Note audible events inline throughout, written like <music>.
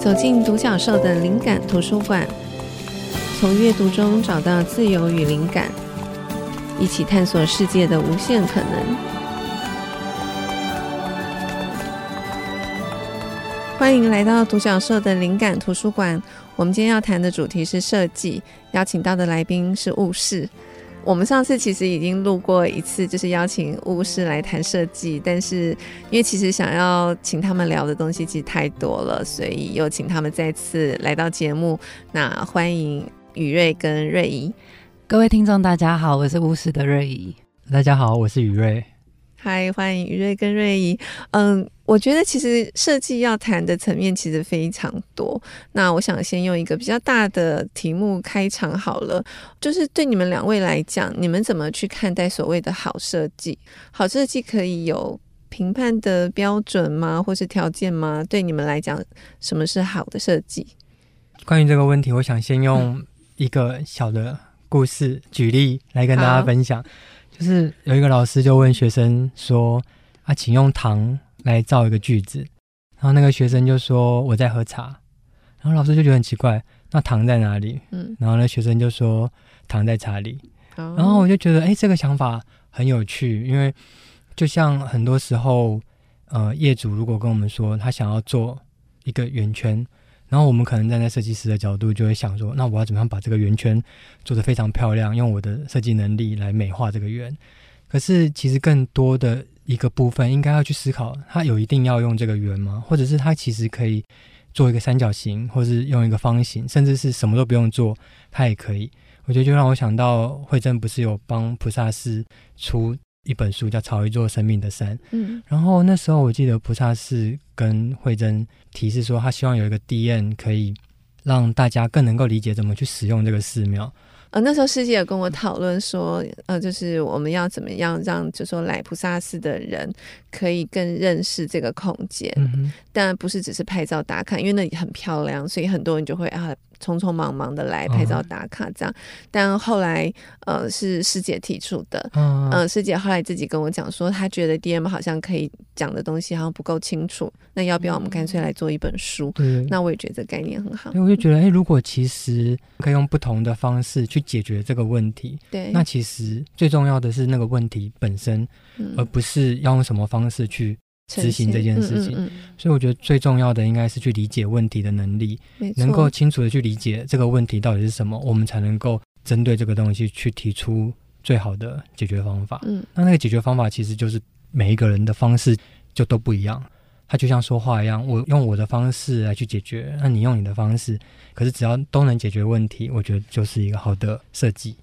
走进独角兽的灵感图书馆，从阅读中找到自由与灵感，一起探索世界的无限可能。欢迎来到独角兽的灵感图书馆。我们今天要谈的主题是设计，邀请到的来宾是雾室。我们上次其实已经录过一次，就是邀请巫师来谈设计，但是因为其实想要请他们聊的东西其实太多了，所以又请他们再次来到节目。那欢迎雨瑞跟瑞怡。各位听众大家好，我是巫师的瑞怡。大家好，我是雨睿。嗨，欢迎于瑞跟瑞怡。嗯，我觉得其实设计要谈的层面其实非常多。那我想先用一个比较大的题目开场好了，就是对你们两位来讲，你们怎么去看待所谓的好设计？好设计可以有评判的标准吗？或是条件吗？对你们来讲，什么是好的设计？关于这个问题，我想先用一个小的故事举例来跟大家分享。就是有一个老师就问学生说：“啊，请用糖来造一个句子。”然后那个学生就说：“我在喝茶。”然后老师就觉得很奇怪，那糖在哪里？嗯，然后那学生就说：“糖在茶里。”然后我就觉得，哎，这个想法很有趣，因为就像很多时候，呃，业主如果跟我们说他想要做一个圆圈。然后我们可能站在设计师的角度，就会想说，那我要怎么样把这个圆圈做得非常漂亮，用我的设计能力来美化这个圆。可是其实更多的一个部分，应该要去思考，它有一定要用这个圆吗？或者是它其实可以做一个三角形，或是用一个方形，甚至是什么都不用做，它也可以。我觉得就让我想到，慧珍不是有帮菩萨寺出一本书叫《朝一座生命的山》，嗯，然后那时候我记得菩萨寺跟慧珍提示说，他希望有一个 D N 可以让大家更能够理解怎么去使用这个寺庙。呃，那时候师姐有跟我讨论说，呃，就是我们要怎么样让，就说来菩萨寺的人可以更认识这个空间，嗯，但不是只是拍照打卡，因为那里很漂亮，所以很多人就会啊。匆匆忙忙的来拍照打卡这样，哦、但后来呃是师姐提出的，嗯、呃，师姐后来自己跟我讲说，她觉得 DM 好像可以讲的东西好像不够清楚，那要不要我们干脆来做一本书？嗯、那我也觉得这概念很好。我就觉得，哎，如果其实可以用不同的方式去解决这个问题，对，那其实最重要的是那个问题本身，嗯、而不是要用什么方式去。执行这件事情，嗯嗯嗯，所以我觉得最重要的应该是去理解问题的能力，能够清楚的去理解这个问题到底是什么，我们才能够针对这个东西去提出最好的解决方法。嗯，那那个解决方法其实就是每一个人的方式就都不一样，它就像说话一样，我用我的方式来去解决，那你用你的方式，可是只要都能解决问题，我觉得就是一个好的设计。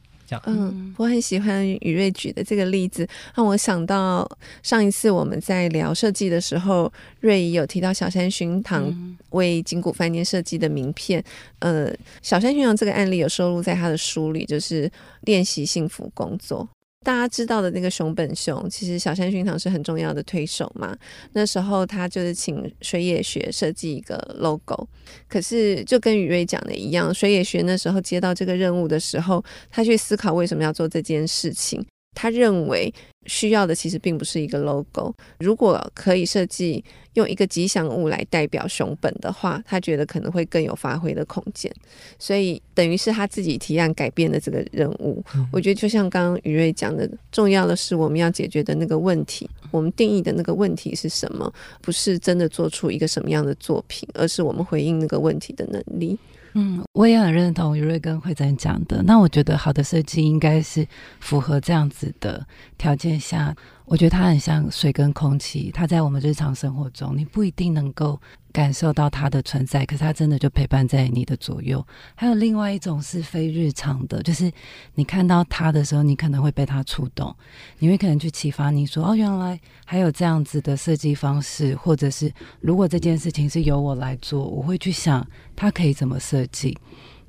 嗯，我很喜欢雨瑞举的这个例子，让我想到上一次我们在聊设计的时候，瑞怡有提到小山巡堂为金谷饭店设计的名片。呃，小山巡堂这个案例有收录在他的书里，就是练习幸福工作。大家知道的那个熊本熊，其实小山薰堂是很重要的推手嘛。那时候他就是请水野学设计一个 logo，可是就跟雨瑞讲的一样，水野学那时候接到这个任务的时候，他去思考为什么要做这件事情。他认为需要的其实并不是一个 logo，如果可以设计用一个吉祥物来代表熊本的话，他觉得可能会更有发挥的空间。所以等于是他自己提案改变的这个任务。嗯、我觉得就像刚刚于瑞讲的，重要的是我们要解决的那个问题，我们定义的那个问题是什么？不是真的做出一个什么样的作品，而是我们回应那个问题的能力。嗯，我也很认同于瑞跟会长讲的。那我觉得好的设计应该是符合这样子的条件下。我觉得它很像水跟空气，它在我们日常生活中，你不一定能够感受到它的存在，可是它真的就陪伴在你的左右。还有另外一种是非日常的，就是你看到它的时候，你可能会被它触动，你会可能去启发你说，哦，原来还有这样子的设计方式，或者是如果这件事情是由我来做，我会去想它可以怎么设计。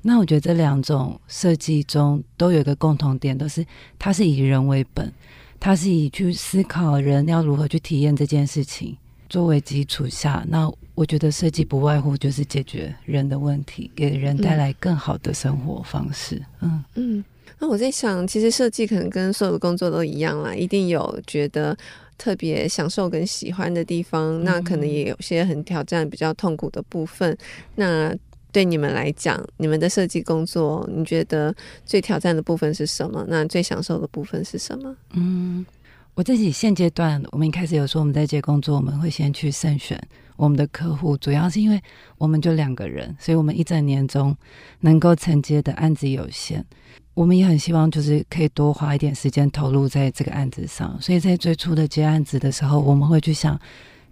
那我觉得这两种设计中都有一个共同点，都是它是以人为本。他是以去思考人要如何去体验这件事情作为基础下，那我觉得设计不外乎就是解决人的问题，给人带来更好的生活方式。嗯嗯，那我在想，其实设计可能跟所有的工作都一样啦，一定有觉得特别享受跟喜欢的地方，那可能也有些很挑战、比较痛苦的部分。那对你们来讲，你们的设计工作，你觉得最挑战的部分是什么？那最享受的部分是什么？嗯，我自己现阶段，我们一开始有说我们在接工作，我们会先去慎选我们的客户，主要是因为我们就两个人，所以我们一整年中能够承接的案子有限。我们也很希望，就是可以多花一点时间投入在这个案子上。所以在最初的接案子的时候，我们会去想。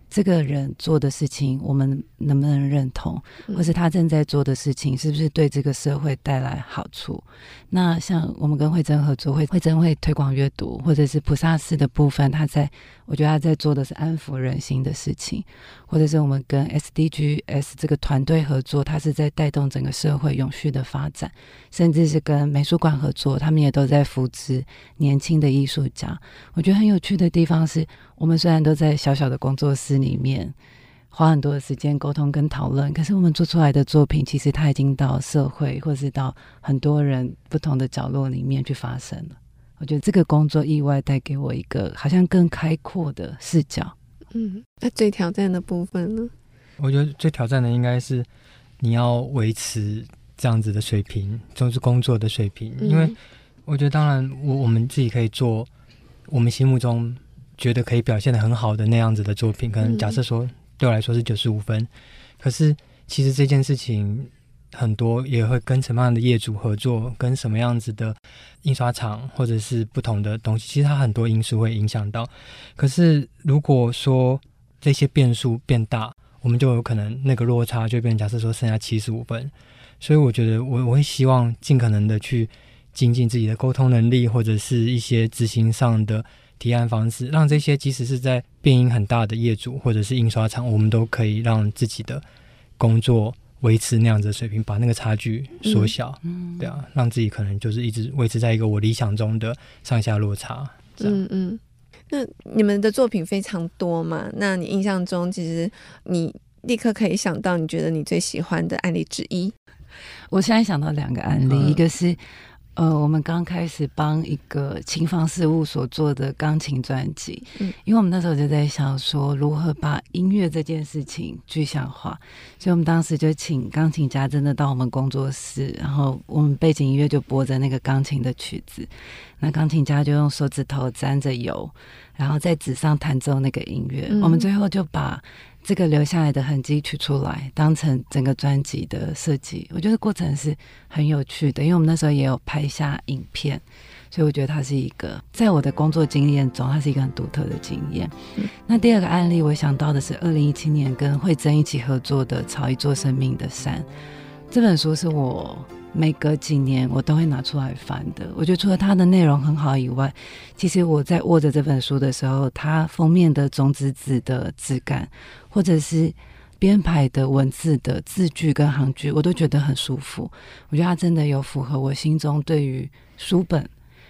这个人做的事情，我们能不能认同？或是他正在做的事情，是不是对这个社会带来好处？那像我们跟慧珍合作，慧慧珍会推广阅读，或者是菩萨寺的部分，他在，我觉得他在做的是安抚人心的事情，或者是我们跟 SDGs 这个团队合作，他是在带动整个社会永续的发展，甚至是跟美术馆合作，他们也都在扶持年轻的艺术家。我觉得很有趣的地方是。我们虽然都在小小的工作室里面花很多的时间沟通跟讨论，可是我们做出来的作品，其实它已经到社会，或是到很多人不同的角落里面去发生了。我觉得这个工作意外带给我一个好像更开阔的视角。嗯，那最挑战的部分呢？我觉得最挑战的应该是你要维持这样子的水平，就是工作的水平。嗯、因为我觉得，当然我我们自己可以做我们心目中。觉得可以表现的很好的那样子的作品，可能假设说对我来说是九十五分，嗯、可是其实这件事情很多也会跟什么样的业主合作，跟什么样子的印刷厂或者是不同的东西，其实它很多因素会影响到。可是如果说这些变数变大，我们就有可能那个落差就变成假设说剩下七十五分。所以我觉得我我会希望尽可能的去精进自己的沟通能力，或者是一些执行上的。提案方式，让这些即使是在变音很大的业主或者是印刷厂，我们都可以让自己的工作维持那样子的水平，把那个差距缩小，嗯，对啊，让自己可能就是一直维持在一个我理想中的上下落差。嗯嗯。那你们的作品非常多嘛？那你印象中，其实你立刻可以想到你觉得你最喜欢的案例之一？我现在想到两个案例，嗯、一个是。呃，我们刚开始帮一个琴房事务所做的钢琴专辑，嗯，因为我们那时候就在想说，如何把音乐这件事情具象化，所以我们当时就请钢琴家真的到我们工作室，然后我们背景音乐就播着那个钢琴的曲子，那钢琴家就用手指头沾着油，然后在纸上弹奏那个音乐，嗯，我们最后就把。这个留下来的痕迹取出来，当成整个专辑的设计，我觉得过程是很有趣的。因为我们那时候也有拍下影片，所以我觉得它是一个在我的工作经验中，它是一个很独特的经验。嗯、那第二个案例，我想到的是二零一七年跟慧珍一起合作的《朝一座生命的山》这本书，是我。每隔几年我都会拿出来翻的。我觉得除了它的内容很好以外，其实我在握着这本书的时候，它封面的种子纸的质感，或者是编排的文字的字句跟行距，我都觉得很舒服。我觉得它真的有符合我心中对于书本，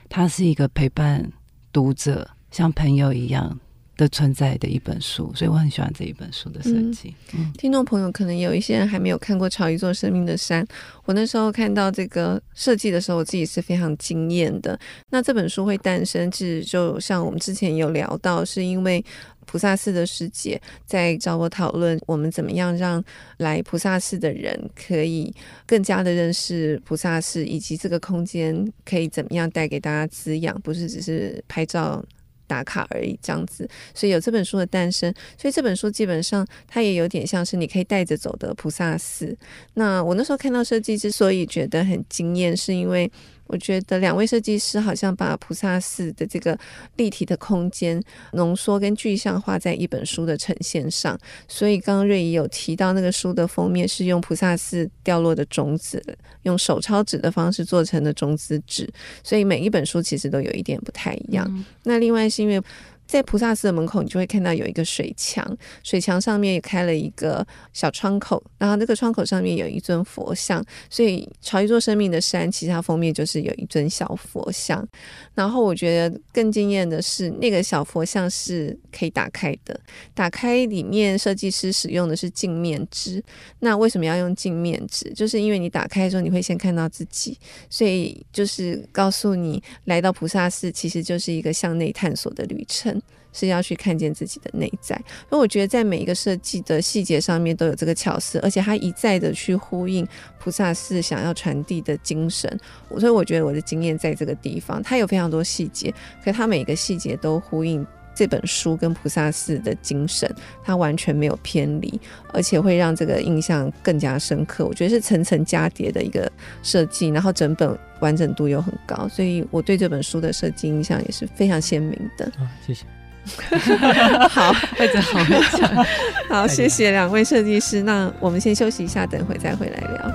它是一个陪伴读者像朋友一样的存在的一本书，所以我很喜欢这一本书的设计。嗯，听众朋友可能有一些人还没有看过《朝一座生命的山》，我那时候看到这个设计的时候，我自己是非常惊艳的。那这本书会诞生，其实就像我们之前有聊到，是因为菩萨寺的师姐在找我讨论，我们怎么样让来菩萨寺的人可以更加的认识菩萨寺，以及这个空间可以怎么样带给大家滋养，不是只是拍照。打卡而已，这样子，所以有这本书的诞生。所以这本书基本上它也有点像是你可以带着走的菩萨寺。那我那时候看到设计之所以觉得很惊艳，是因为。我觉得两位设计师好像把菩萨寺的这个立体的空间浓缩跟具象化在一本书的呈现上。所以刚刚瑞仪有提到那个书的封面是用菩萨寺掉落的种子，用手抄纸的方式做成的种子纸，所以每一本书其实都有一点不太一样。嗯、那另外是因为。在菩萨寺的门口，你就会看到有一个水墙，水墙上面也开了一个小窗口，然后那个窗口上面有一尊佛像，所以朝一座生命的山，其实它封面就是有一尊小佛像。然后我觉得更惊艳的是，那个小佛像是可以打开的，打开里面设计师使用的是镜面纸。那为什么要用镜面纸？就是因为你打开的时候，你会先看到自己，所以就是告诉你，来到菩萨寺其实就是一个向内探索的旅程。是要去看见自己的内在。所以我觉得在每一个设计的细节上面都有这个巧思，而且他一再的去呼应菩萨寺想要传递的精神。所以我觉得我的经验在这个地方，它有非常多细节，可它每个细节都呼应。这本书跟菩萨寺的精神，它完全没有偏离，而且会让这个印象更加深刻。我觉得是层层加叠的一个设计，然后整本完整度又很高，所以我对这本书的设计印象也是非常鲜明的。啊，谢谢。<laughs> 好，会长好会讲，好，谢谢两位设计师。那我们先休息一下，等会再回来聊。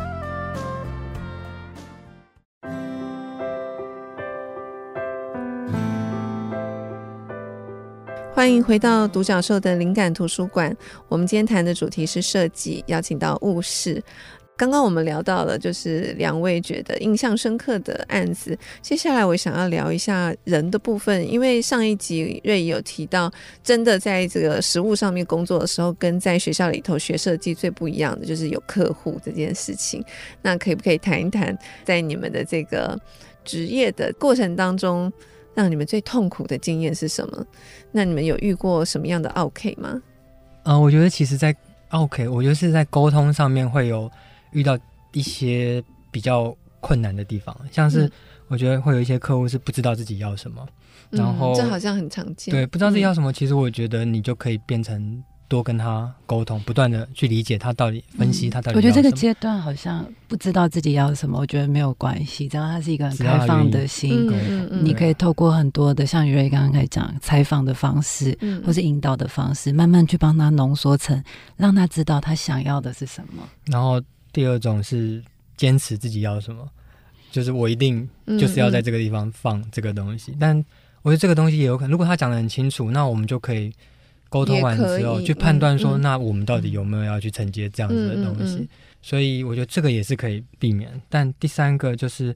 欢迎回到独角兽的灵感图书馆。我们今天谈的主题是设计，邀请到雾室。刚刚我们聊到了，就是两位觉得印象深刻的案子。接下来我想要聊一下人的部分，因为上一集瑞有提到，真的在这个实物上面工作的时候，跟在学校里头学设计最不一样的，就是有客户这件事情。那可以不可以谈一谈，在你们的这个职业的过程当中，让你们最痛苦的经验是什么？那你们有遇过什么样的奥客吗？嗯、呃，我觉得其实，在奥客，我觉得是在沟通上面会有遇到一些比较困难的地方，像是我觉得会有一些客户是不知道自己要什么，嗯、然后这好像很常见。对，不知道自己要什么，嗯、其实我觉得你就可以变成。多跟他沟通，不断的去理解他到底，分析他到底。我觉得这个阶段好像不知道自己要什么，我觉得没有关系，只要他是一个很开放的心，你可以透过很多的，像于瑞刚刚开始讲采访的方式，或是引导的方式，慢慢去帮他浓缩成，让他知道他想要的是什么。然后第二种是坚持自己要什么，就是我一定就是要在这个地方放这个东西，但我觉得这个东西也有可能，如果他讲的很清楚，那我们就可以。沟通完之后，去判断说，那我们到底有没有要去承接这样子的东西？所以我觉得这个也是可以避免。但第三个就是，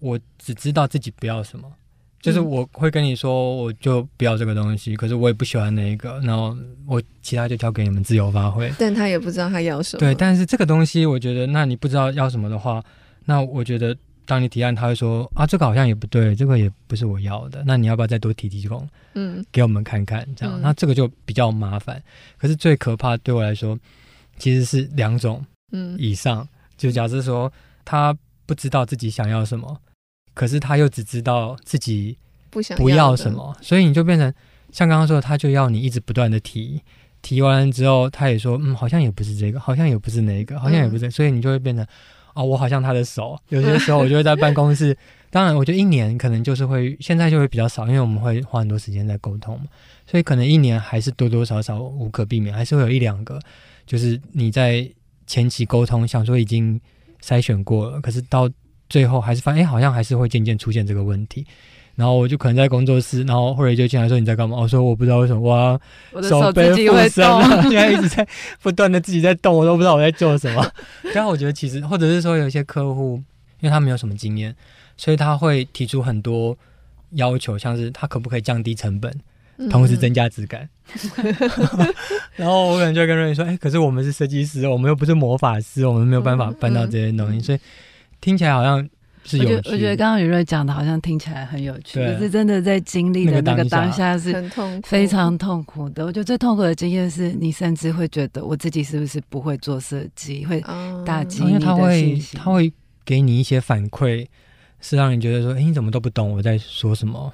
我只知道自己不要什么，就是我会跟你说，我就不要这个东西，可是我也不喜欢那一个，然后我其他就交给你们自由发挥。但他也不知道他要什么。对，但是这个东西，我觉得，那你不知道要什么的话，那我觉得。当你提案，他会说啊，这个好像也不对，这个也不是我要的。那你要不要再多提提供？嗯，给我们看看，这样。嗯、那这个就比较麻烦。可是最可怕对我来说，其实是两种，嗯，以上。嗯、就假设说他不知道自己想要什么，可是他又只知道自己不想不要什么，所以你就变成像刚刚说的，他就要你一直不断的提，提完之后他也说，嗯，好像也不是这个，好像也不是那个，好像也不是，嗯、所以你就会变成。哦，我好像他的手，有些时候我就会在办公室。当然，我觉得一年可能就是会，现在就会比较少，因为我们会花很多时间在沟通嘛，所以可能一年还是多多少少无可避免，还是会有一两个，就是你在前期沟通，想说已经筛选过了，可是到最后还是发现，哎，好像还是会渐渐出现这个问题。然后我就可能在工作室，然后或者就进来说，你在干嘛？我说我不知道为什么，哇，我的手自己会动，<laughs> 现在一直在不断的自己在动，我都不知道我在做什么。<laughs> 然后我觉得其实，或者是说有一些客户，因为他没有什么经验，所以他会提出很多要求，像是他可不可以降低成本，同时增加质感。嗯、<laughs> 然后我可能就跟瑞仪说，哎，可是我们是设计师，我们又不是魔法师，我们没有办法办到这些东西，嗯嗯、所以听起来好像。我觉得，我觉得刚刚雨瑞讲的好像听起来很有趣，可是真的在经历的那个当下是很痛非常痛苦的。我觉得最痛苦的经验是你甚至会觉得我自己是不是不会做设计，会打击你的信心。因为他会，他会给你一些反馈，是让你觉得说，哎，你怎么都不懂我在说什么，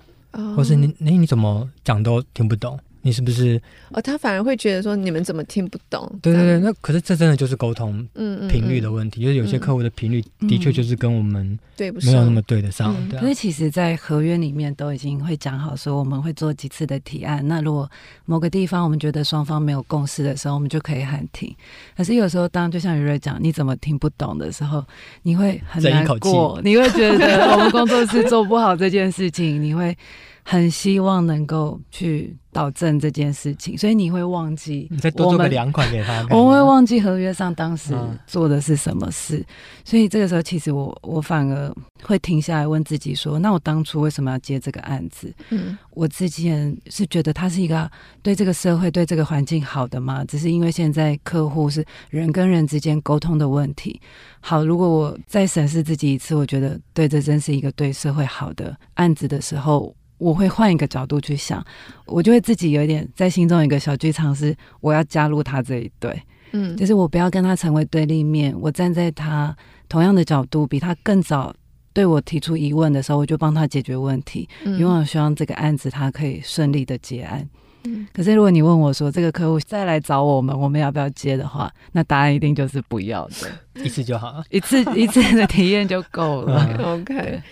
或是你，哎，你怎么讲都听不懂。你是不是？哦，他反而会觉得说你们怎么听不懂？对对对，那可是这真的就是沟通频率的问题，嗯嗯嗯、就是有些客户的频率的确就是跟我们对不没有那么对得上。可是其实，在合约里面都已经会讲好说我们会做几次的提案。那如果某个地方我们觉得双方没有共识的时候，我们就可以喊停。可是有时候，当就像于瑞讲，你怎么听不懂的时候，你会很难过，你会觉得我们工作室做不好这件事情，你会。很希望能够去导正这件事情，所以你会忘记你再多做个两款给他。我会忘记合约上当时做的是什么事，嗯、所以这个时候其实我我反而会停下来问自己说：那我当初为什么要接这个案子？嗯，我之前是觉得它是一个对这个社会、对这个环境好的嘛？只是因为现在客户是人跟人之间沟通的问题。好，如果我再审视自己一次，我觉得对，这真是一个对社会好的案子的时候。我会换一个角度去想，我就会自己有一点在心中有一个小剧场，是我要加入他这一队，嗯，就是我不要跟他成为对立面，我站在他同样的角度，比他更早对我提出疑问的时候，我就帮他解决问题，因为我希望这个案子他可以顺利的结案。嗯，可是如果你问我说这个客户再来找我们，我们要不要接的话，那答案一定就是不要的，<laughs> 一次就好，一次一次的体验就够了。<laughs> OK。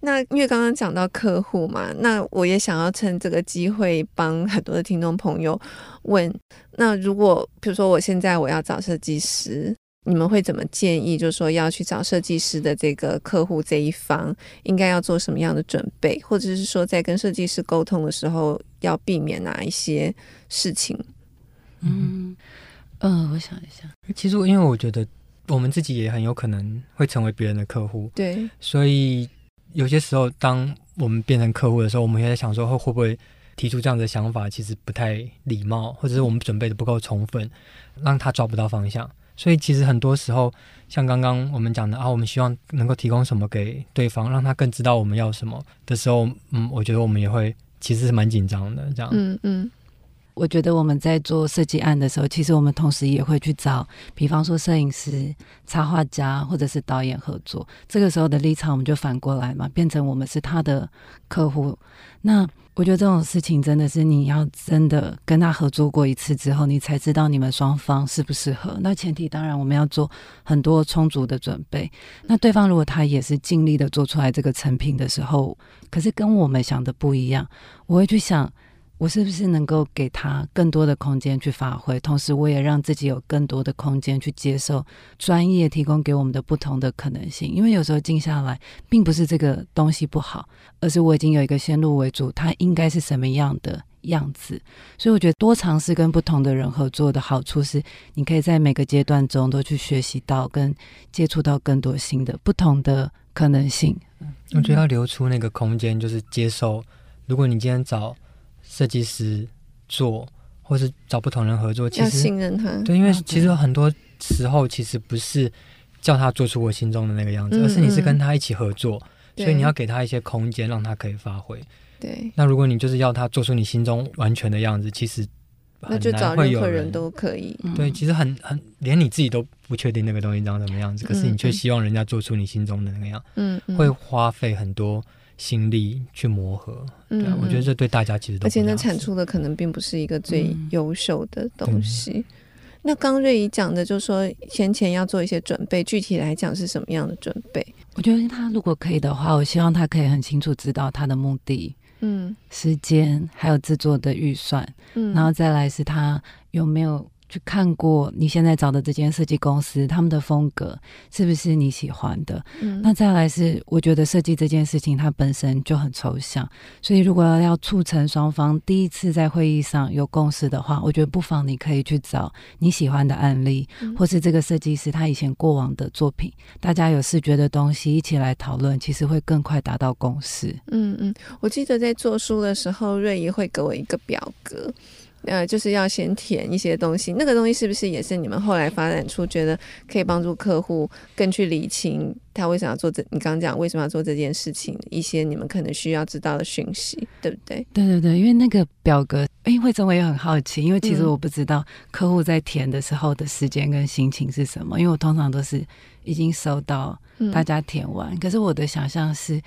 那因为刚刚讲到客户嘛，那我也想要趁这个机会帮很多的听众朋友问：那如果比如说我现在我要找设计师，你们会怎么建议？就是说要去找设计师的这个客户这一方，应该要做什么样的准备，或者是说在跟设计师沟通的时候要避免哪一些事情？嗯嗯，我想一下，其实因为我觉得我们自己也很有可能会成为别人的客户，对，所以。有些时候，当我们变成客户的时候，我们也在想说，会会不会提出这样的想法，其实不太礼貌，或者是我们准备的不够充分，让他抓不到方向。所以，其实很多时候，像刚刚我们讲的啊，我们希望能够提供什么给对方，让他更知道我们要什么的时候，嗯，我觉得我们也会其实是蛮紧张的，这样，嗯嗯。我觉得我们在做设计案的时候，其实我们同时也会去找，比方说摄影师、插画家或者是导演合作。这个时候的立场，我们就反过来嘛，变成我们是他的客户。那我觉得这种事情真的是你要真的跟他合作过一次之后，你才知道你们双方适不适合。那前提当然我们要做很多充足的准备。那对方如果他也是尽力的做出来这个成品的时候，可是跟我们想的不一样，我会去想。我是不是能够给他更多的空间去发挥，同时我也让自己有更多的空间去接受专业提供给我们的不同的可能性。因为有时候静下来，并不是这个东西不好，而是我已经有一个先入为主，它应该是什么样的样子。所以我觉得多尝试跟不同的人合作的好处是，你可以在每个阶段中都去学习到跟接触到更多新的不同的可能性。我觉得要留出那个空间，就是接受。如果你今天找。设计师做，或是找不同人合作，其实信任他。对，因为其实很多时候其实不是叫他做出我心中的那个样子，嗯嗯，而是你是跟他一起合作，所以你要给他一些空间，让他可以发挥。对。那如果你就是要他做出你心中完全的样子，其实那就找任何人都可以。对，其实很很，连你自己都不确定那个东西长什么样子，可是你却希望人家做出你心中的那个样，嗯，嗯，会花费很多。心力去磨合，对，嗯，我觉得这对大家其实都，而且那产出的可能并不是一个最优秀的东西。嗯，那刚瑞怡讲的，就是说先前要做一些准备，具体来讲是什么样的准备？我觉得他如果可以的话，我希望他可以很清楚知道他的目的，嗯，时间还有制作的预算，嗯，然后再来是他有没有。去看过你现在找的这间设计公司，他们的风格是不是你喜欢的？嗯，那再来是，我觉得设计这件事情它本身就很抽象，所以如果要促成双方第一次在会议上有共识的话，我觉得不妨你可以去找你喜欢的案例，嗯，或是这个设计师他以前过往的作品，大家有视觉的东西一起来讨论，其实会更快达到共识。嗯嗯，我记得在做书的时候，瑞仪会给我一个表格。呃，就是要先填一些东西，那个东西是不是也是你们后来发展出觉得可以帮助客户更去理清他为什么要做这？你刚刚讲为什么要做这件事情，一些你们可能需要知道的讯息，对不对？对对对，因为那个表格，哎，慧珍我也很好奇，因为其实我不知道客户在填的时候的时间跟心情是什么，因为我通常都是已经收到大家填完，嗯、可是我的想象是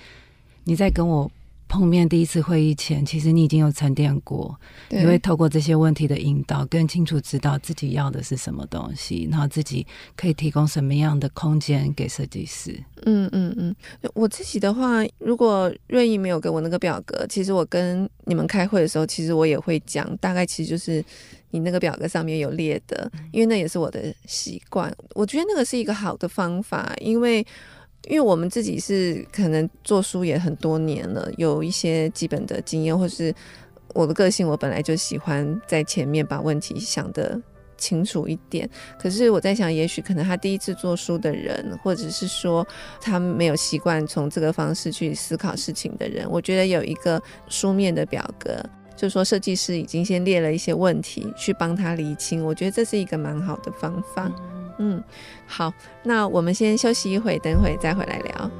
你在跟我。碰面第一次会议前，其实你已经有沉淀过，你会透过这些问题的引导，更清楚知道自己要的是什么东西，然后自己可以提供什么样的空间给设计师。嗯嗯嗯，我自己的话，如果瑞意没有给我那个表格，其实我跟你们开会的时候，其实我也会讲，大概其实就是你那个表格上面有列的，因为那也是我的习惯。我觉得那个是一个好的方法，因为。因为我们自己是可能做书也很多年了，有一些基本的经验，或是我的个性，我本来就喜欢在前面把问题想得清楚一点。可是我在想，也许可能他第一次做书的人，或者是说他没有习惯从这个方式去思考事情的人，我觉得有一个书面的表格，就是说设计师已经先列了一些问题去帮他理清，我觉得这是一个蛮好的方法。嗯，好，那我们先休息一会，等会再回来聊。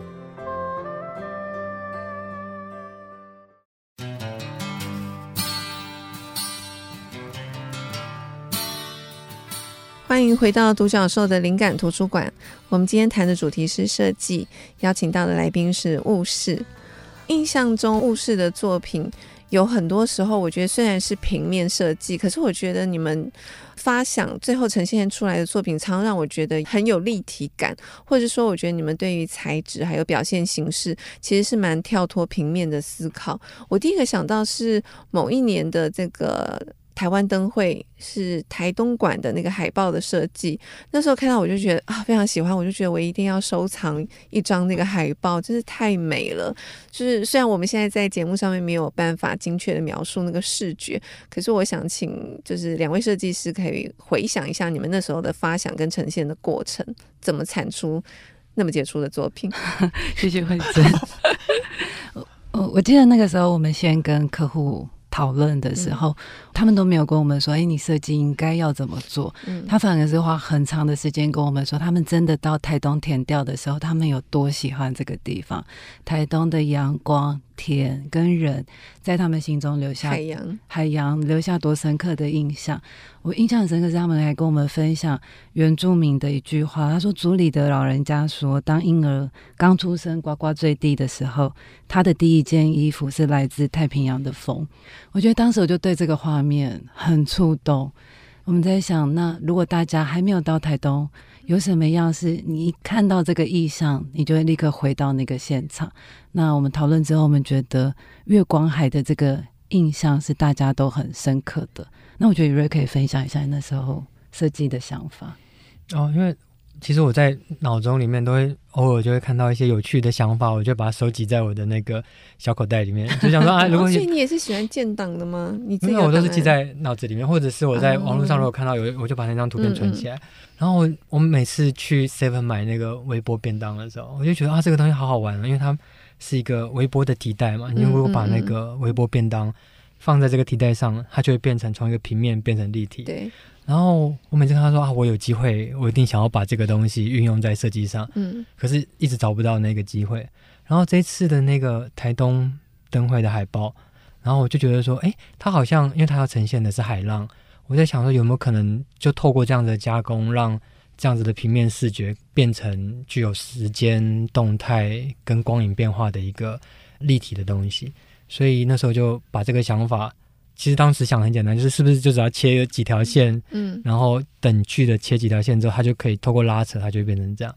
欢迎回到独角兽的灵感图书馆。我们今天谈的主题是设计，邀请到的来宾是雾室。印象中，雾室的作品有很多时候，我觉得虽然是平面设计，可是我觉得你们发想最后呈现出来的作品，常常让我觉得很有立体感，或者说，我觉得你们对于材质还有表现形式，其实是蛮跳脱平面的思考。我第一个想到是某一年的这个。台湾灯会是台东馆的那个海报的设计，那时候看到我就觉得啊，非常喜欢，我就觉得我一定要收藏一张那个海报，真是太美了。就是虽然我们现在在节目上面没有办法精确的描述那个视觉，可是我想请就是两位设计师可以回想一下你们那时候的发想跟呈现的过程，怎么产出那么杰出的作品？<laughs> 谢谢惠贞。<laughs> 我我记得那个时候我们先跟客户。讨论的时候，嗯、他们都没有跟我们说：“哎，你设计应该要怎么做？”嗯、他反而是花很长的时间跟我们说，他们真的到台东填调的时候，他们有多喜欢这个地方，台东的阳光。田跟人在他们心中留下海洋，海洋留下多深刻的印象。我印象很深刻是他们还跟我们分享原住民的一句话，他说：“族里的老人家说，当婴儿刚出生呱呱坠地的时候，他的第一件衣服是来自太平洋的风。”我觉得当时我就对这个画面很触动。我们在想，那如果大家还没有到台东，有什么样是你一看到这个意象，你就会立刻回到那个现场？那我们讨论之后，我们觉得月光海的这个印象是大家都很深刻的。那我觉得瑞可以分享一下那时候设计的想法哦，因为。其实我在脑中里面都会偶尔就会看到一些有趣的想法，我就把它收集在我的那个小口袋里面，<laughs> 就想说啊，如果你所以你也是喜欢建档的吗？你没有我都是记在脑子里面，或者是我在网络上如果看到有，我就把那张图片存起来。嗯嗯然后我我们每次去 Seven 买那个微波便当的时候，我就觉得啊，这个东西好好玩啊，因为它是一个微波的提袋嘛。你如果把那个微波便当放在这个提袋上，它就会变成从一个平面变成立体。对。然后我每次跟他说啊，我有机会，我一定想要把这个东西运用在设计上。嗯，可是一直找不到那个机会。然后这次的那个台东灯会的海报，然后我就觉得说，哎，它好像，因为它要呈现的是海浪，我在想说有没有可能就透过这样的加工，让这样子的平面视觉变成具有时间动态跟光影变化的一个立体的东西。所以那时候就把这个想法。其实当时想很简单，就是是不是就只要切几条线，嗯，然后等距的切几条线之后，它就可以透过拉扯，它就会变成这样。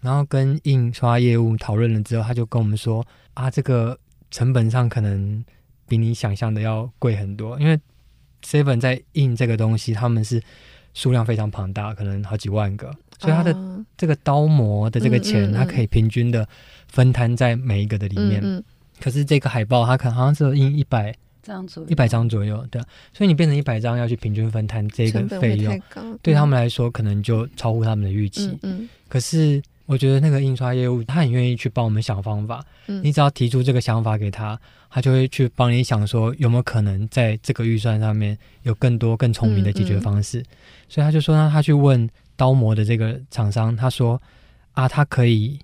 然后跟印刷业务讨论了之后，他就跟我们说啊，这个成本上可能比你想象的要贵很多，因为 Seven 在印这个东西，他们是数量非常庞大，可能好几万个，所以它的这个刀模的这个钱，它可以平均的分摊在每一个的里面。可是这个海报，它可能好像是印一百。一百张左右，对，所以你变成一百张要去平均分摊这个费用，对他们来说可能就超乎他们的预期。嗯，嗯，可是我觉得那个印刷业务他很愿意去帮我们想方法，嗯，你只要提出这个想法给他，他就会去帮你想说有没有可能在这个预算上面有更多更聪明的解决方式。所以他就说让他去问刀模的这个厂商，他说啊，他可以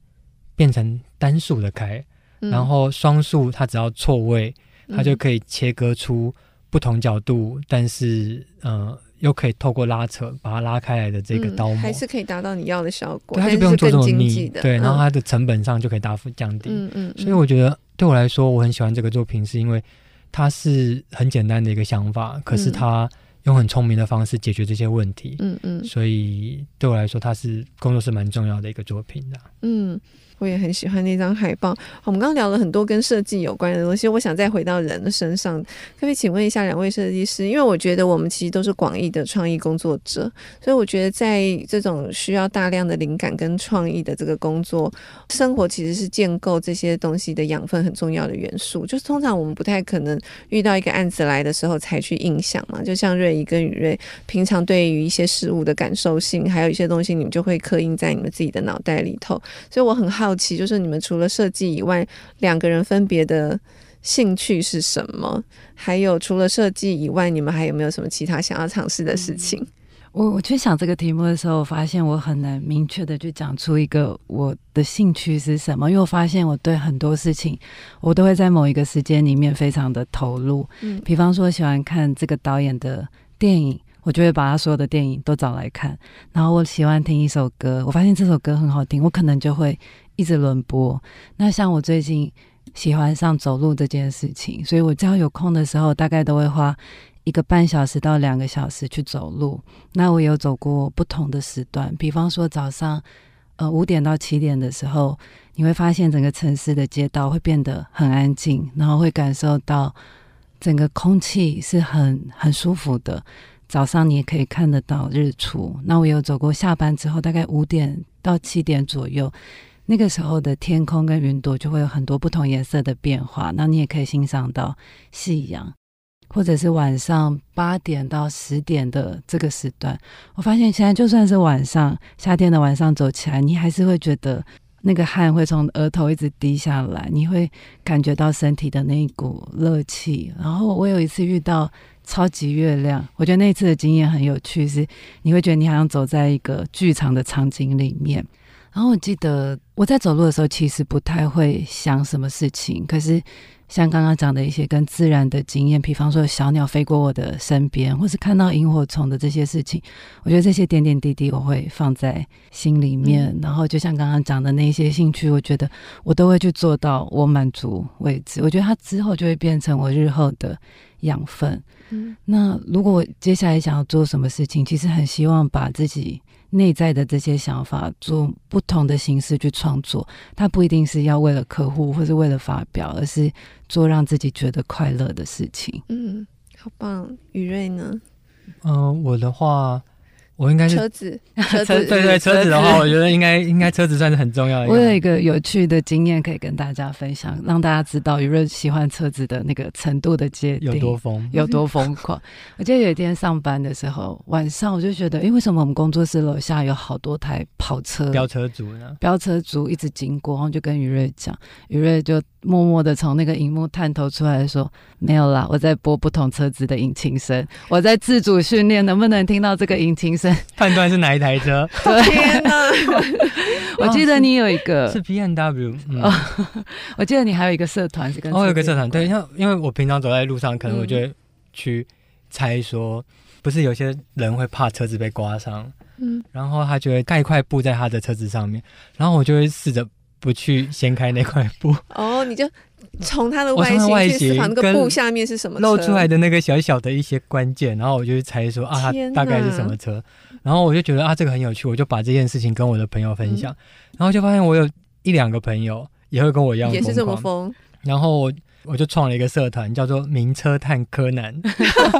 变成单数的开，嗯，然后双数他只要错位。它就可以切割出不同角度，嗯、但是呃，又可以透过拉扯把它拉开来的这个刀模，嗯、还是可以达到你要的效果。对，它就不用做这么密，对，然后它的成本上就可以大幅降低。嗯嗯，所以我觉得对我来说，我很喜欢这个作品，是因为它是很简单的一个想法，可是它用很聪明的方式解决这些问题。嗯嗯，所以对我来说，它是工作室蛮重要的一个作品的。嗯。我也很喜欢那张海报。我们刚刚聊了很多跟设计有关的东西，我想再回到人的身上，可不可以请问一下两位设计师？因为我觉得我们其实都是广义的创意工作者，所以我觉得在这种需要大量的灵感跟创意的这个工作，生活其实是建构这些东西的养分很重要的元素。就是通常我们不太可能遇到一个案子来的时候才去印象嘛，就像瑞怡跟雨睿，平常对于一些事物的感受性，还有一些东西，你们就会刻印在你们自己的脑袋里头。所以我很。好奇，就是你们除了设计以外，两个人分别的兴趣是什么？还有除了设计以外，你们还有没有什么其他想要尝试的事情？我我去想这个题目的时候，我发现我很难明确的去讲出一个我的兴趣是什么，因为我发现我对很多事情，我都会在某一个时间里面非常的投入。嗯，比方说，我喜欢看这个导演的电影。我就会把他所有的电影都找来看。然后我喜欢听一首歌，我发现这首歌很好听，我可能就会一直轮播。那像我最近喜欢上走路这件事情，所以我只要有空的时候，大概都会花一个半小时到两个小时去走路。那我有走过不同的时段，比方说早上。呃，五点到七点的时候，你会发现整个城市的街道会变得很安静，然后会感受到整个空气是很很舒服的。早上你也可以看得到日出。那我有走过下班之后，大概五点到七点左右，那个时候的天空跟云朵就会有很多不同颜色的变化，那你也可以欣赏到夕阳。或者是晚上八点到十点的这个时段，我发现现在就算是晚上，夏天的晚上走起来，你还是会觉得那个汗会从额头一直滴下来，你会感觉到身体的那一股热气。然后我有一次遇到超级月亮，我觉得那次的经验很有趣，是你会觉得你好像走在一个剧场的场景里面。然后我记得我在走路的时候，其实不太会想什么事情，可是。像刚刚讲的一些跟自然的经验，比方说小鸟飞过我的身边，或是看到萤火虫的这些事情，我觉得这些点点滴滴我会放在心里面。嗯、然后就像刚刚讲的那些兴趣，我觉得我都会去做到我满足为止。我觉得它之后就会变成我日后的养分。嗯，那如果我接下来想要做什么事情，其实很希望把自己。内在的这些想法，做不同的形式去创作，它不一定是要为了客户或是为了发表，而是做让自己觉得快乐的事情。嗯，好棒。雨瑞呢？嗯、呃，我的话。我应该是车子，<laughs> 车子对对，车子的话，我觉得应该应该车子算是很重要的。我有一个有趣的经验可以跟大家分享，让大家知道宇睿喜欢车子的那个程度的界定有多疯，有多疯狂。我记得有一天上班的时候，晚上我就觉得，哎，为什么我们工作室楼下有好多台跑车？飙车族呢？飙车族一直经过，然后就跟宇瑞讲，宇瑞就默默的从那个荧幕探头出来说：“没有啦，我在播不同车子的引擎声，我在自主训练，能不能听到这个引擎声？” <laughs> 判断是哪一台车？天哪！<laughs> 我记得你有一个、哦、是，是 BMW，嗯、哦，<laughs> 我记得你还有一个社团是跟哦，有个社团对，因为因为我平常走在路上，可能我就会去猜说，不是有些人会怕车子被刮伤，嗯，然后他就会盖一块布在他的车子上面，然后我就会试着不去掀开那块布。哦，你就。从它的外形去思考那个布下面是什么，露出来的那个小小的一些关键，然后我就去猜说啊，它大概是什么车，然后我就觉得啊，这个很有趣，我就把这件事情跟我的朋友分享，嗯、然后就发现我有一两个朋友也会跟我一样，也是这么疯，然后我我就创了一个社团，叫做“名车探柯南”，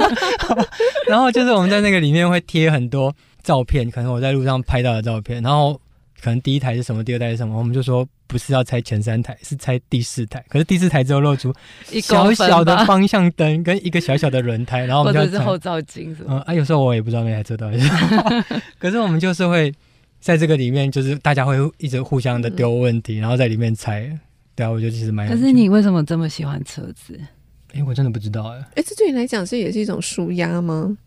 <laughs> <laughs> 然后就是我们在那个里面会贴很多照片，可能我在路上拍到的照片，然后。可能第一台是什么，第二台是什么，我们就说不是要拆前三台，是拆第四台。可是第四台只有露出小小的方向灯跟一个小小的轮胎，然后我们就或者是后照镜是吧？嗯啊，有时候我也不知道那台车到底是什么。可是我们就是会在这个里面，就是大家会一直互相的丢问题，嗯、然后在里面猜。对啊，我觉得其实蛮。可是你为什么这么喜欢车子？哎、欸，我真的不知道哎、欸。哎、欸，这对你来讲是也是一种舒压吗？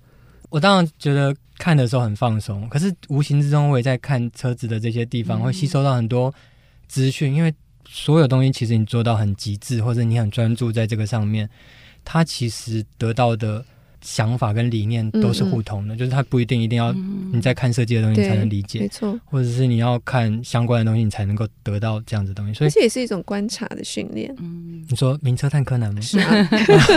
我当然觉得看的时候很放松，可是无形之中我也在看车子的这些地方，会吸收到很多资讯。因为所有东西其实你做到很极致，或者你很专注在这个上面，它其实得到的想法跟理念都是互通的。嗯嗯，就是它不一定一定要你在看设计的东西才能理解，没错，或者是你要看相关的东西你才能够得到这样子的东西。所以这也是一种观察的训练。嗯，你说名车探柯南吗？是啊，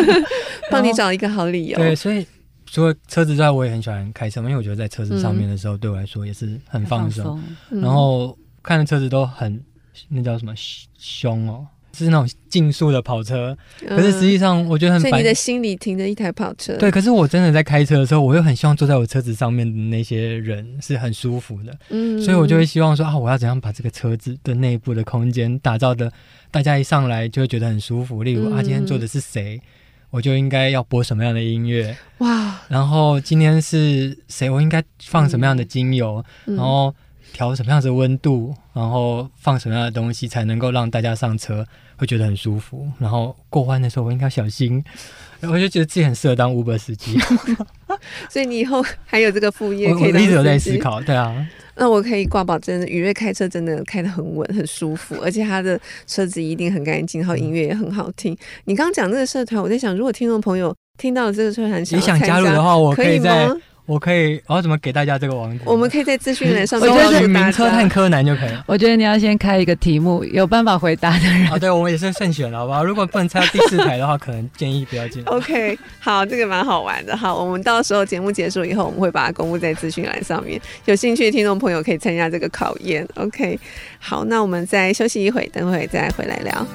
<laughs> 帮你找一个好理由。对，所以。除了车子之外，我也很喜欢开车嘛，因为我觉得在车子上面的时候，对我来说也是很放松。嗯、然后看的车子都很，那叫什么凶哦，是那种竞速的跑车。可是实际上，我觉得很烦。所以你的心里停着一台跑车。对，可是我真的在开车的时候，我又很希望坐在我车子上面的那些人是很舒服的。嗯，所以我就会希望说啊，我要怎样把这个车子的内部的空间打造的，大家一上来就会觉得很舒服。例如、嗯、啊，今天坐的是谁？我就应该要播什么样的音乐哇？然后今天是谁？我应该放什么样的精油？嗯、然后调什么样的温度？然后放什么样的东西才能够让大家上车会觉得很舒服？然后过弯的时候我应该小心。我就觉得自己很适合当 Uber 司机。<laughs> 所以你以后还有这个副业可以？我一直有在思考，对啊。<laughs> 那我可以挂保证，宇睿开车真的开得很稳，很舒服，而且他的车子一定很干净，然后音乐也很好听。嗯、你刚刚讲这个社团，我在想，如果听众朋友听到了这个社团，你想加入的话，我可以在我可以，我要怎么给大家这个网址？我们可以在资讯栏上面 <laughs> 我觉得“名车探柯南”就可以了。我觉得你要先开一个题目，有办法回答的人。啊，对，我们也是慎选了，好不好？如果不能猜到第四台的话，可能建议不要进。<laughs> OK，好，这个蛮好玩的。好，我们到时候节目结束以后，我们会把它公布在资讯栏上面。有兴趣的听众朋友可以参加这个考验。OK，好，那我们再休息一会，等会再回来聊。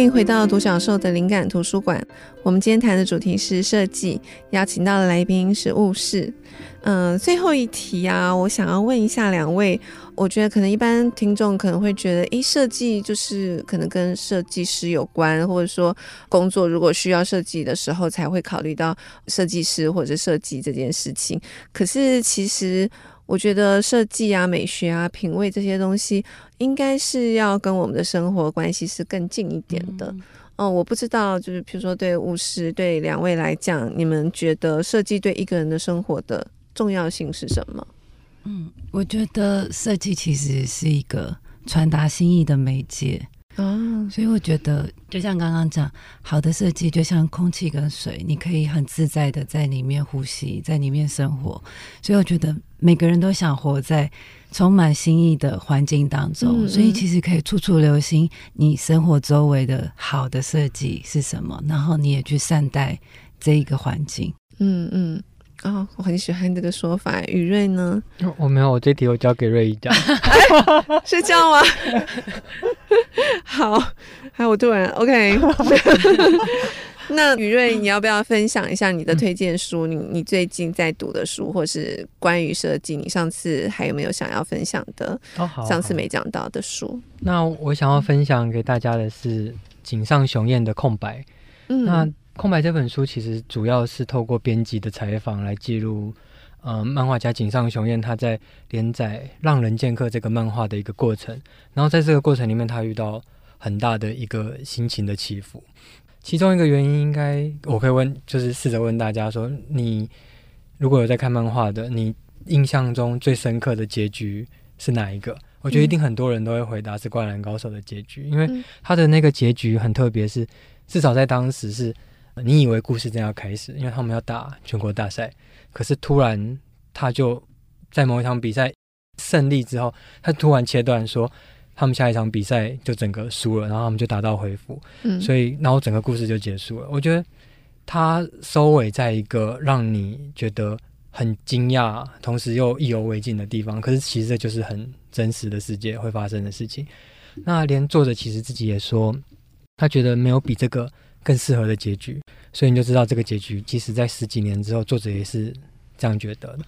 欢迎回到独角兽的灵感图书馆。我们今天谈的主题是设计，邀请到的来宾是雾室。嗯、最后一题啊，我想要问一下两位。我觉得可能一般听众可能会觉得，诶，设计就是可能跟设计师有关，或者说工作如果需要设计的时候才会考虑到设计师或者设计这件事情。可是其实。我觉得设计啊、美学啊、品味这些东西，应该是要跟我们的生活关系是更近一点的。嗯，哦，我不知道，就是比如说对雾室对两位来讲，你们觉得设计对一个人的生活的重要性是什么？嗯，我觉得设计其实是一个传达心意的媒介。哦，所以我觉得，就像刚刚讲，好的设计就像空气跟水，你可以很自在的在里面呼吸，在里面生活。所以我觉得每个人都想活在充满新意的环境当中，嗯嗯，所以其实可以处处留心你生活周围的好的设计是什么，然后你也去善待这一个环境。嗯嗯。啊、哦，我很喜欢这个说法。雨瑞呢？我没有，我这题我交给瑞一讲。<laughs> 是这样吗？<laughs> 好，还有我突然 OK。<laughs> 那雨瑞，你要不要分享一下你的推荐书？你你最近在读的书，或是关于设计？你上次还有没有想要分享的？哦，好，上次没讲到的书。那我想要分享给大家的是井上雄彦的《空白》。嗯，那。空白这本书其实主要是透过编辑的采访来记录，呃，漫画家井上雄彦他在连载《浪人剑客》这个漫画的一个过程。然后在这个过程里面，他遇到很大的一个心情的起伏。其中一个原因，应该我可以问，就是试着问大家说：你如果有在看漫画的，你印象中最深刻的结局是哪一个？我觉得一定很多人都会回答是《灌篮高手》的结局，因为他的那个结局很特别，是至少在当时是。你以为故事正要开始，因为他们要打全国大赛，可是突然他就在某一场比赛胜利之后，他突然切断说他们下一场比赛就整个输了，然后他们就打道回府，嗯，所以然后整个故事就结束了。我觉得他收尾在一个让你觉得很惊讶，同时又意犹未尽的地方，可是其实这就是很真实的世界会发生的事情。那连作者其实自己也说，他觉得没有比这个。更适合的结局，所以你就知道这个结局，即使在十几年之后，作者也是这样觉得的。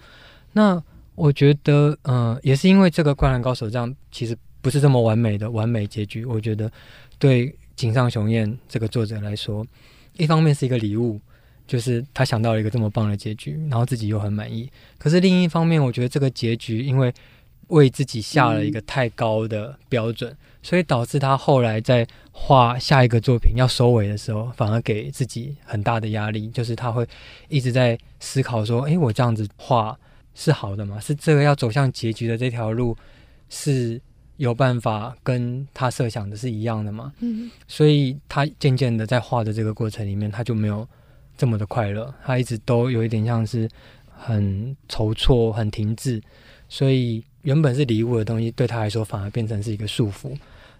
那我觉得，嗯、呃，也是因为这个《灌篮高手》这样其实不是这么完美的完美结局。我觉得对井上雄彦这个作者来说，一方面是一个礼物，就是他想到了一个这么棒的结局，然后自己又很满意。可是另一方面，我觉得这个结局因为为自己下了一个太高的标准。嗯所以导致他后来在画下一个作品要收尾的时候，反而给自己很大的压力，就是他会一直在思考说：“诶，我这样子画是好的吗？是这个要走向结局的这条路是有办法跟他设想的是一样的吗？”嗯，所以他渐渐的在画的这个过程里面，他就没有这么的快乐，他一直都有一点像是很踌躇、很停滞，所以原本是礼物的东西，对他来说反而变成是一个束缚。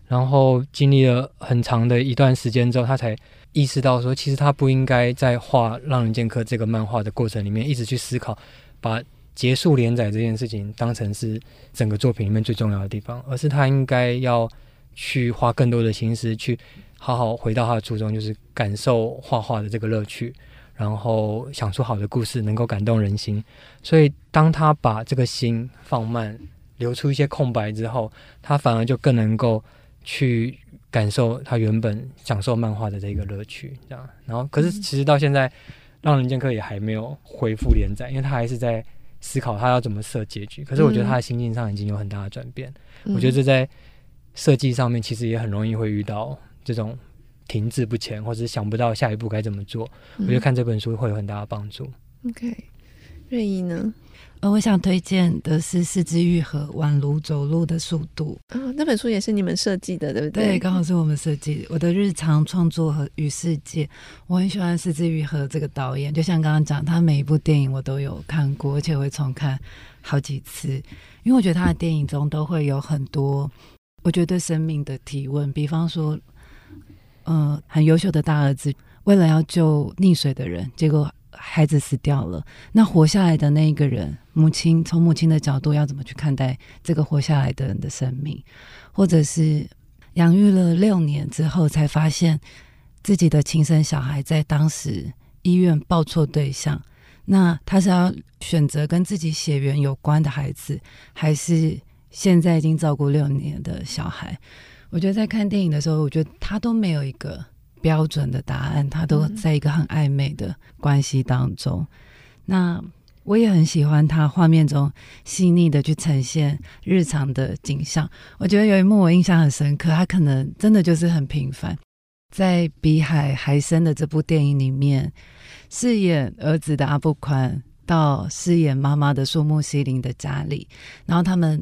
然后经历了很长的一段时间之后，他才意识到说，其实他不应该在画《浪人剑客》这个漫画的过程里面一直去思考，把结束连载这件事情当成是整个作品里面最重要的地方，而是他应该要去花更多的心思，去好好回到他的初衷，就是感受画画的这个乐趣，然后想出好的故事，能够感动人心。所以，当他把这个心放慢，留出一些空白之后，他反而就更能够。去感受他原本享受漫画的这个乐趣，这样。然后，可是其实到现在，《让人剑客》也还没有恢复连载，因为他还是在思考他要怎么设结局。可是我觉得他的心境上已经有很大的转变。嗯、我觉得这在设计上面其实也很容易会遇到这种停滞不前，或者是想不到下一步该怎么做。嗯、我觉得看这本书会有很大的帮助。OK，睿仪呢？呃，我想推荐的是四肢愈合《宛如走路的速度》啊、哦，那本书也是你们设计的，对不对？对，刚好是我们设计。我的日常创作和与世界，我很喜欢四肢愈合这个导演，就像刚刚讲，他每一部电影我都有看过，而且会重看好几次，因为我觉得他的电影中都会有很多，我觉得对生命的提问，比方说，嗯、呃，很优秀的大儿子为了要救溺水的人，结果。孩子死掉了，那活下来的那一个人，母亲从母亲的角度要怎么去看待这个活下来的人的生命？或者是养育了六年之后，才发现自己的亲生小孩在当时医院报错对象，那他是要选择跟自己血缘有关的孩子，还是现在已经照顾六年的小孩？我觉得在看电影的时候，我觉得他都没有一个。标准的答案，他都在一个很暧昧的关系当中。嗯、那我也很喜欢他画面中细腻的去呈现日常的景象。我觉得有一幕我印象很深刻，他可能真的就是很平凡。在比海还深的这部电影里面，饰演儿子的阿布宽到饰演妈妈的树木希林的家里，然后他们。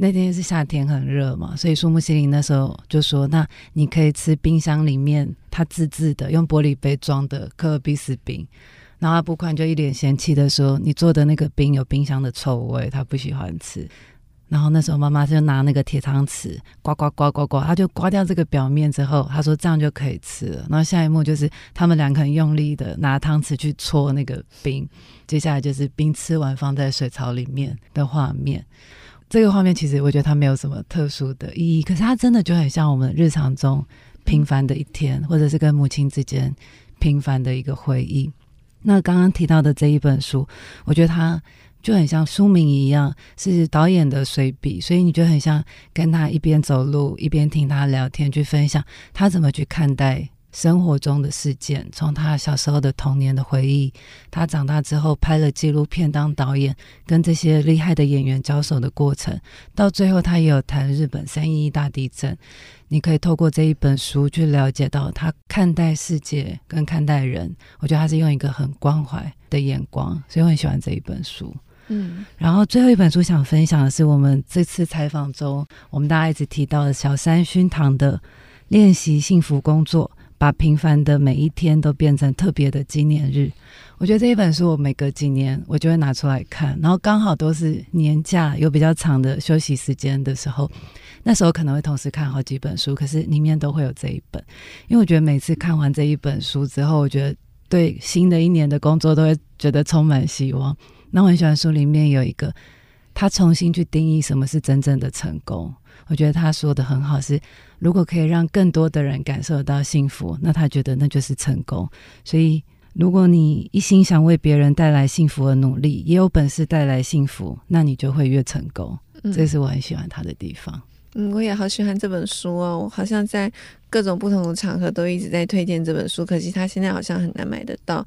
那天是夏天，很热嘛，所以树木希林那时候就说：“那你可以吃冰箱里面他自制的用玻璃杯装的可尔必思冰。”然后阿布宽就一脸嫌弃的说：“你做的那个冰有冰箱的臭味，他不喜欢吃。”然后那时候妈妈就拿那个铁汤匙刮刮刮刮刮，他就刮掉这个表面之后，他说这样就可以吃了。然后下一幕就是他们两个很用力的拿汤匙去戳那个冰，接下来就是冰吃完放在水槽里面的画面。这个画面其实我觉得它没有什么特殊的意义，可是它真的就很像我们日常中平凡的一天，或者是跟母亲之间平凡的一个回忆。那刚刚提到的这一本书，我觉得它就很像书名一样，是导演的随笔，所以你就很像跟他一边走路一边听他聊天，去分享他怎么去看待。生活中的事件，从他小时候的童年的回忆，他长大之后拍了纪录片当导演，跟这些厉害的演员交手的过程，到最后他也有谈日本三一一大地震。你可以透过这一本书去了解到他看待世界跟看待人，我觉得他是用一个很关怀的眼光，所以我很喜欢这一本书。嗯，然后最后一本书想分享的是我们这次采访中，我们大家一直提到的小山薰堂的练习幸福工作。把平凡的每一天都变成特别的纪念日，我觉得这一本书我每隔几年我就会拿出来看，然后刚好都是年假有比较长的休息时间的时候，那时候可能会同时看好几本书，可是里面都会有这一本，因为我觉得每次看完这一本书之后，我觉得对新的一年的工作都会觉得充满希望。那我很喜欢书里面有一个，他重新去定义什么是真正的成功。我觉得他说的很好，是如果可以让更多的人感受到幸福，那他觉得那就是成功。所以，如果你一心想为别人带来幸福而努力，也有本事带来幸福，那你就会越成功。嗯，这是我很喜欢他的地方。嗯，我也好喜欢这本书哦，我好像在各种不同的场合都一直在推荐这本书，可惜他现在好像很难买得到。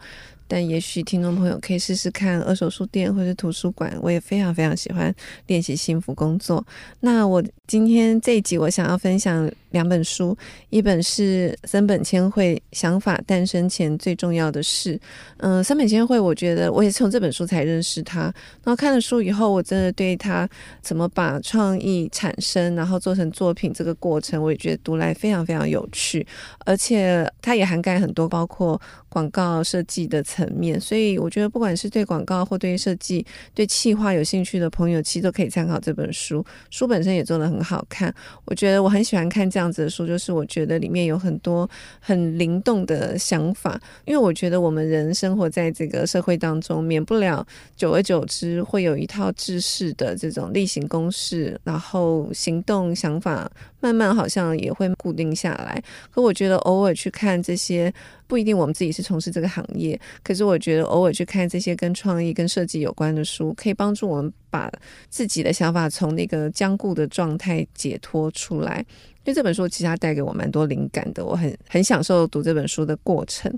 但也许听众朋友可以试试看二手书店或者图书馆。我也非常非常喜欢练习幸福工作。那我今天这一集我想要分享两本书，一本是森本千惠《想法诞生前最重要的事》。嗯、呃，森本千惠，我觉得我也是从这本书才认识他。然后看了书以后，我真的对他怎么把创意产生，然后做成作品这个过程，我也觉得读来非常非常有趣。而且它也涵盖很多，包括广告设计的层层面，所以我觉得不管是对广告或对设计、对企划有兴趣的朋友，其实都可以参考这本书。书本身也做得很好看，我觉得我很喜欢看这样子的书，就是我觉得里面有很多很灵动的想法。因为我觉得我们人生活在这个社会当中，免不了久而久之会有一套制式的这种例行公事，然后行动想法慢慢好像也会固定下来。可我觉得偶尔去看这些。不一定我们自己是从事这个行业，可是我觉得偶尔去看这些跟创意、跟设计有关的书，可以帮助我们把自己的想法从那个僵固的状态解脱出来。因为这本书其实它带给我蛮多灵感的，我很很享受读这本书的过程。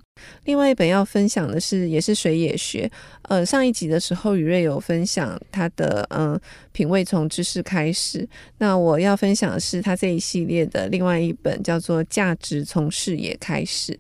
另外一本要分享的是，也是水野学。呃，上一集的时候，宇睿有分享他的嗯、品味从知识开始。那我要分享的是他这一系列的另外一本，叫做价值从视野开始。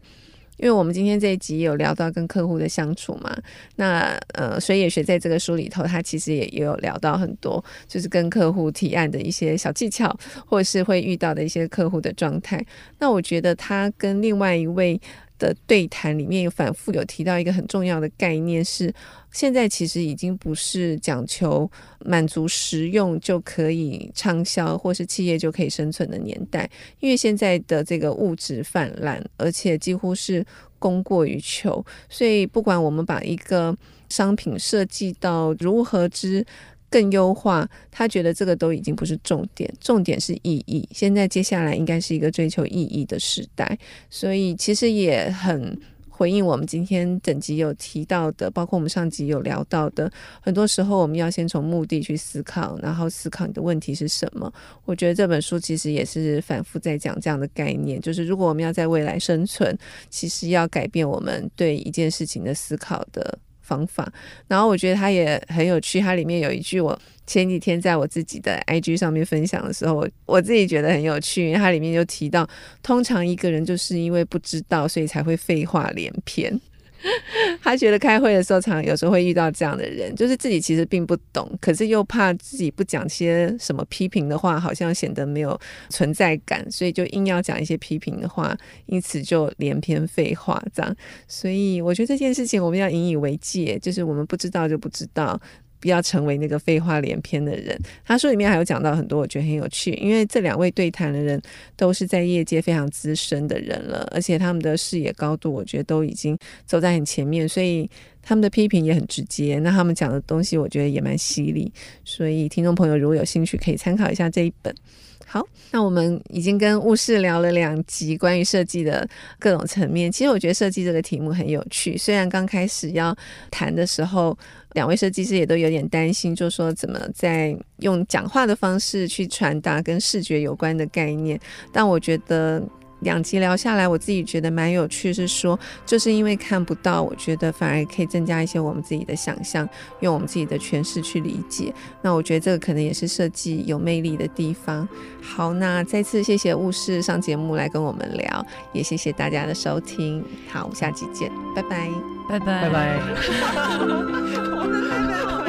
因为我们今天这一集有聊到跟客户的相处嘛，那呃，水野学在这个书里头，他其实也也有聊到很多，就是跟客户提案的一些小技巧，或者是会遇到的一些客户的状态。那我觉得他跟另外一位的对谈里面有反复有提到一个很重要的概念是，现在其实已经不是讲求满足实用就可以畅销，或是企业就可以生存的年代，因为现在的这个物质泛滥，而且几乎是供过于求，所以不管我们把一个商品设计到如何之。更优化，他觉得这个都已经不是重点，重点是意义。现在接下来应该是一个追求意义的时代，所以其实也很回应我们今天整集有提到的，包括我们上集有聊到的，很多时候我们要先从目的去思考，然后思考你的问题是什么。我觉得这本书其实也是反复在讲这样的概念，就是如果我们要在未来生存，其实要改变我们对一件事情的思考的方法，然后我觉得它也很有趣。它里面有一句，我前几天在我自己的 IG 上面分享的时候，我自己觉得很有趣。因为它里面就提到，通常一个人就是因为不知道，所以才会废话连篇。<laughs> 他觉得开会的时候，常有时候会遇到这样的人，就是自己其实并不懂，可是又怕自己不讲些什么批评的话，好像显得没有存在感，所以就硬要讲一些批评的话，因此就连篇废话这样。所以我觉得这件事情我们要引以为戒，就是我们不知道就不知道。不要成为那个废话连篇的人。他书里面还有讲到很多，我觉得很有趣。因为这两位对谈的人都是在业界非常资深的人了，而且他们的视野高度，我觉得都已经走在很前面，所以他们的批评也很直接。那他们讲的东西，我觉得也蛮犀利。所以听众朋友如果有兴趣，可以参考一下这一本。好，那我们已经跟雾室聊了两集关于设计的各种层面。其实我觉得设计这个题目很有趣，虽然刚开始要谈的时候，两位设计师也都有点担心，就说怎么在用讲话的方式去传达跟视觉有关的概念，但我觉得。两集聊下来，我自己觉得蛮有趣，是说就是因为看不到，我觉得反而可以增加一些我们自己的想象，用我们自己的诠释去理解。那我觉得这个可能也是设计有魅力的地方。好，那再次谢谢雾室上节目来跟我们聊，也谢谢大家的收听。好，我们下期见，拜拜，拜拜，拜拜。<laughs>